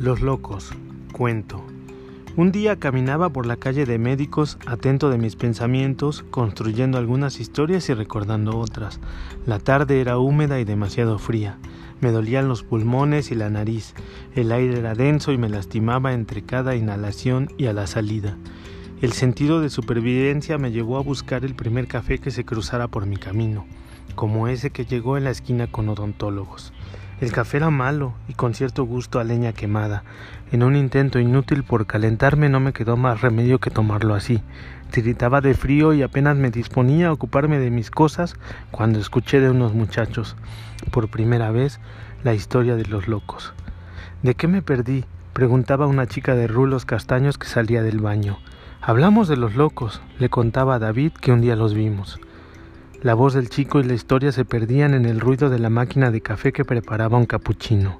Los locos. Cuento. Un día caminaba por la calle de médicos, atento de mis pensamientos, construyendo algunas historias y recordando otras. La tarde era húmeda y demasiado fría. Me dolían los pulmones y la nariz. El aire era denso y me lastimaba entre cada inhalación y a la salida. El sentido de supervivencia me llevó a buscar el primer café que se cruzara por mi camino, como ese que llegó en la esquina con odontólogos. El café era malo y con cierto gusto a leña quemada. En un intento inútil por calentarme no me quedó más remedio que tomarlo así. Tiritaba de frío y apenas me disponía a ocuparme de mis cosas cuando escuché de unos muchachos, por primera vez, la historia de los locos. ¿De qué me perdí? preguntaba una chica de rulos castaños que salía del baño. Hablamos de los locos, le contaba a David que un día los vimos. La voz del chico y la historia se perdían en el ruido de la máquina de café que preparaba un capuchino.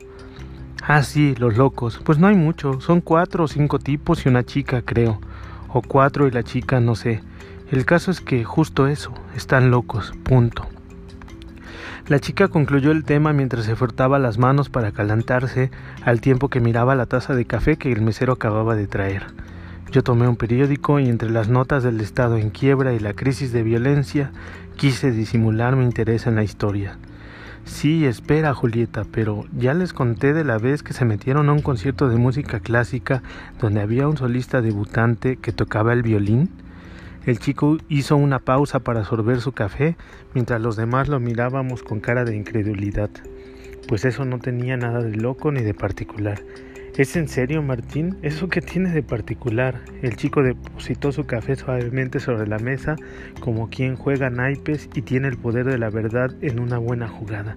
Ah, sí, los locos. Pues no hay mucho. Son cuatro o cinco tipos y una chica, creo. O cuatro y la chica, no sé. El caso es que justo eso, están locos, punto. La chica concluyó el tema mientras se frotaba las manos para calentarse al tiempo que miraba la taza de café que el mesero acababa de traer. Yo tomé un periódico y entre las notas del Estado en quiebra y la crisis de violencia quise disimular mi interés en la historia. Sí, espera, Julieta, pero ya les conté de la vez que se metieron a un concierto de música clásica donde había un solista debutante que tocaba el violín. El chico hizo una pausa para sorber su café, mientras los demás lo mirábamos con cara de incredulidad, pues eso no tenía nada de loco ni de particular. ¿Es en serio, Martín? ¿Eso qué tiene de particular? El chico depositó su café suavemente sobre la mesa, como quien juega naipes y tiene el poder de la verdad en una buena jugada.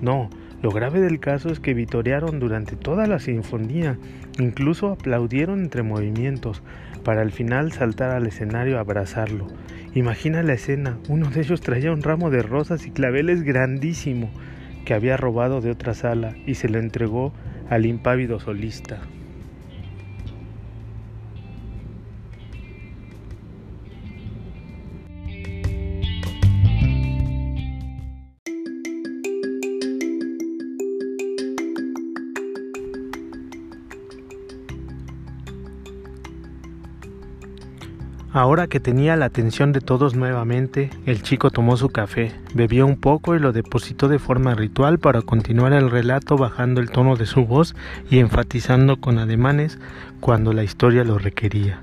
No, lo grave del caso es que vitorearon durante toda la sinfonía, incluso aplaudieron entre movimientos, para al final saltar al escenario a abrazarlo. Imagina la escena, uno de ellos traía un ramo de rosas y claveles grandísimo que había robado de otra sala y se lo entregó al impávido solista. Ahora que tenía la atención de todos nuevamente, el chico tomó su café, bebió un poco y lo depositó de forma ritual para continuar el relato bajando el tono de su voz y enfatizando con ademanes cuando la historia lo requería.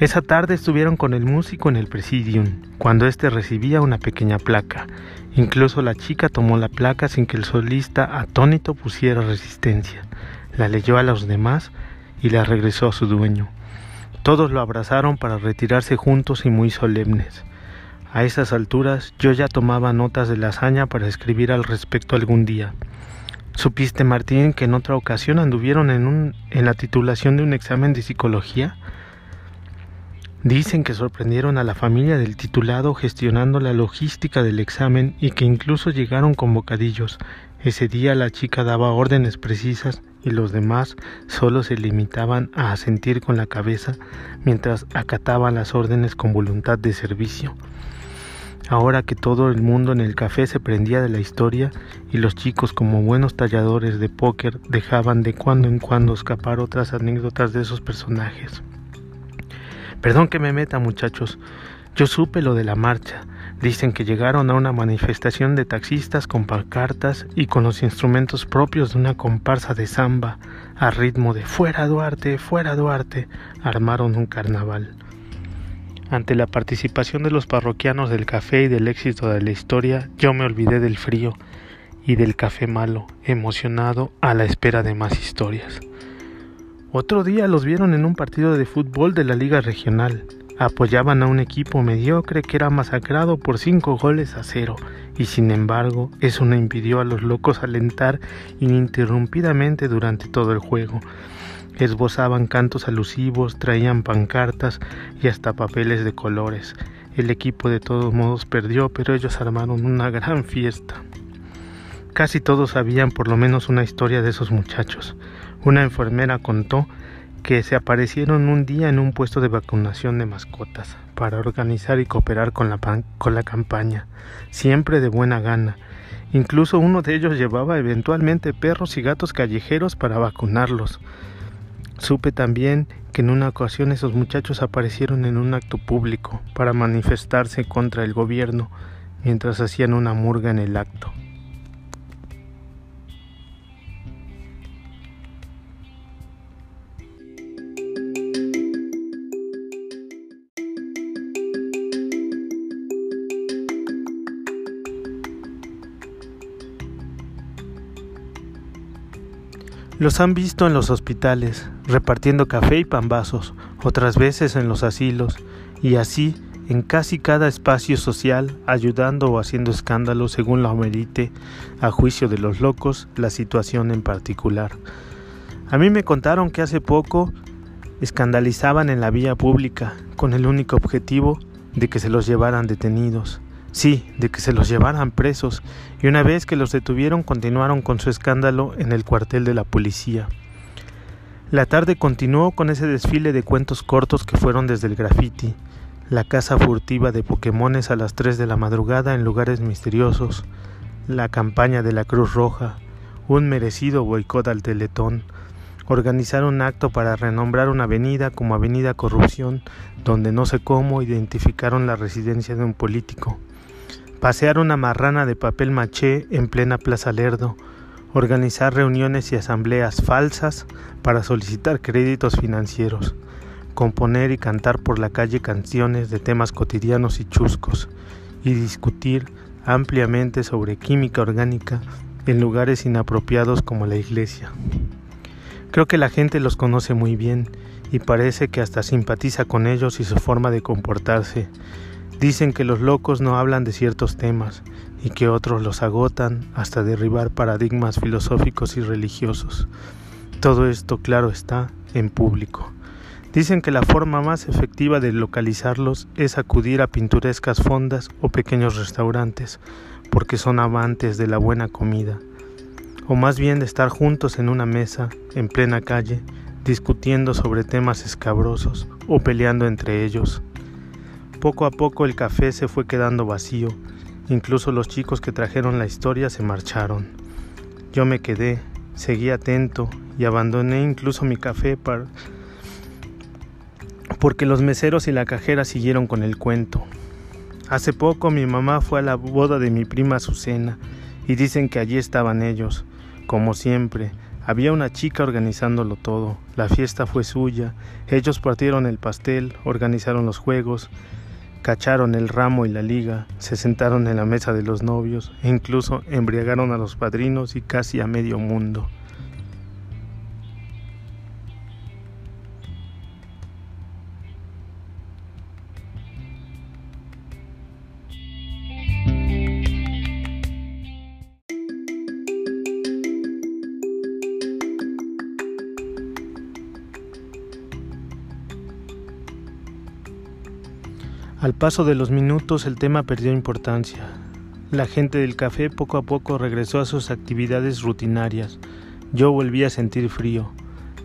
Esa tarde estuvieron con el músico en el presidium, cuando éste recibía una pequeña placa. Incluso la chica tomó la placa sin que el solista atónito pusiera resistencia. La leyó a los demás y la regresó a su dueño. Todos lo abrazaron para retirarse juntos y muy solemnes. A esas alturas yo ya tomaba notas de la hazaña para escribir al respecto algún día. ¿Supiste, Martín, que en otra ocasión anduvieron en, un, en la titulación de un examen de psicología? Dicen que sorprendieron a la familia del titulado gestionando la logística del examen y que incluso llegaron con bocadillos. Ese día la chica daba órdenes precisas y los demás solo se limitaban a asentir con la cabeza mientras acataban las órdenes con voluntad de servicio. Ahora que todo el mundo en el café se prendía de la historia y los chicos como buenos talladores de póker dejaban de cuando en cuando escapar otras anécdotas de esos personajes. Perdón que me meta muchachos, yo supe lo de la marcha, Dicen que llegaron a una manifestación de taxistas con pancartas y con los instrumentos propios de una comparsa de samba, a ritmo de Fuera Duarte, fuera Duarte, armaron un carnaval. Ante la participación de los parroquianos del café y del éxito de la historia, yo me olvidé del frío y del café malo, emocionado a la espera de más historias. Otro día los vieron en un partido de fútbol de la Liga Regional apoyaban a un equipo mediocre que era masacrado por cinco goles a cero, y sin embargo eso no impidió a los locos alentar ininterrumpidamente durante todo el juego. Esbozaban cantos alusivos, traían pancartas y hasta papeles de colores. El equipo de todos modos perdió, pero ellos armaron una gran fiesta. Casi todos sabían por lo menos una historia de esos muchachos. Una enfermera contó que se aparecieron un día en un puesto de vacunación de mascotas para organizar y cooperar con la, con la campaña, siempre de buena gana. Incluso uno de ellos llevaba eventualmente perros y gatos callejeros para vacunarlos. Supe también que en una ocasión esos muchachos aparecieron en un acto público para manifestarse contra el gobierno mientras hacían una murga en el acto. Los han visto en los hospitales, repartiendo café y pambazos, otras veces en los asilos, y así en casi cada espacio social, ayudando o haciendo escándalo según lo amerite, a juicio de los locos, la situación en particular. A mí me contaron que hace poco escandalizaban en la vía pública, con el único objetivo de que se los llevaran detenidos. Sí, de que se los llevaran presos, y una vez que los detuvieron continuaron con su escándalo en el cuartel de la policía. La tarde continuó con ese desfile de cuentos cortos que fueron desde el graffiti, la casa furtiva de Pokémones a las 3 de la madrugada en lugares misteriosos, la campaña de la Cruz Roja, un merecido boicot al Teletón, organizar un acto para renombrar una avenida como Avenida Corrupción, donde no sé cómo identificaron la residencia de un político, pasear una marrana de papel maché en plena Plaza Lerdo, organizar reuniones y asambleas falsas para solicitar créditos financieros, componer y cantar por la calle canciones de temas cotidianos y chuscos, y discutir ampliamente sobre química orgánica en lugares inapropiados como la iglesia. Creo que la gente los conoce muy bien y parece que hasta simpatiza con ellos y su forma de comportarse, Dicen que los locos no hablan de ciertos temas y que otros los agotan hasta derribar paradigmas filosóficos y religiosos. Todo esto, claro está, en público. Dicen que la forma más efectiva de localizarlos es acudir a pintorescas fondas o pequeños restaurantes, porque son amantes de la buena comida, o más bien de estar juntos en una mesa, en plena calle, discutiendo sobre temas escabrosos o peleando entre ellos. Poco a poco el café se fue quedando vacío, incluso los chicos que trajeron la historia se marcharon. Yo me quedé, seguí atento y abandoné incluso mi café para... porque los meseros y la cajera siguieron con el cuento. Hace poco mi mamá fue a la boda de mi prima Azucena y dicen que allí estaban ellos, como siempre. Había una chica organizándolo todo, la fiesta fue suya, ellos partieron el pastel, organizaron los juegos, cacharon el ramo y la liga, se sentaron en la mesa de los novios e incluso embriagaron a los padrinos y casi a medio mundo. Al paso de los minutos el tema perdió importancia. La gente del café poco a poco regresó a sus actividades rutinarias. Yo volví a sentir frío.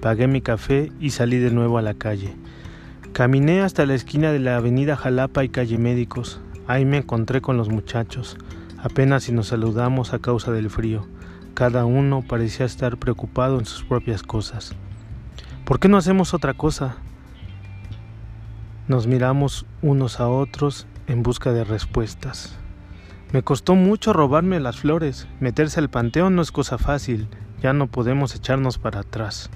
Pagué mi café y salí de nuevo a la calle. Caminé hasta la esquina de la avenida Jalapa y calle Médicos. Ahí me encontré con los muchachos. Apenas si nos saludamos a causa del frío. Cada uno parecía estar preocupado en sus propias cosas. ¿Por qué no hacemos otra cosa? Nos miramos unos a otros en busca de respuestas. Me costó mucho robarme las flores. Meterse al panteón no es cosa fácil. Ya no podemos echarnos para atrás.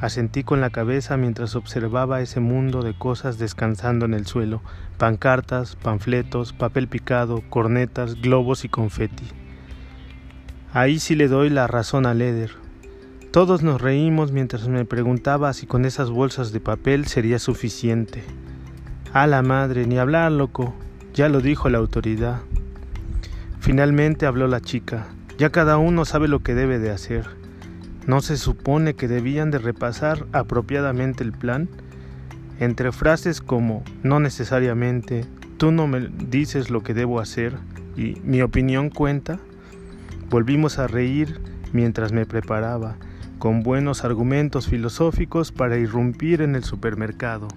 Asentí con la cabeza mientras observaba ese mundo de cosas descansando en el suelo. Pancartas, panfletos, papel picado, cornetas, globos y confeti. Ahí sí le doy la razón a Leder. Todos nos reímos mientras me preguntaba si con esas bolsas de papel sería suficiente. A la madre, ni hablar, loco. Ya lo dijo la autoridad. Finalmente habló la chica. Ya cada uno sabe lo que debe de hacer. ¿No se supone que debían de repasar apropiadamente el plan? Entre frases como no necesariamente, tú no me dices lo que debo hacer y mi opinión cuenta, volvimos a reír mientras me preparaba con buenos argumentos filosóficos para irrumpir en el supermercado.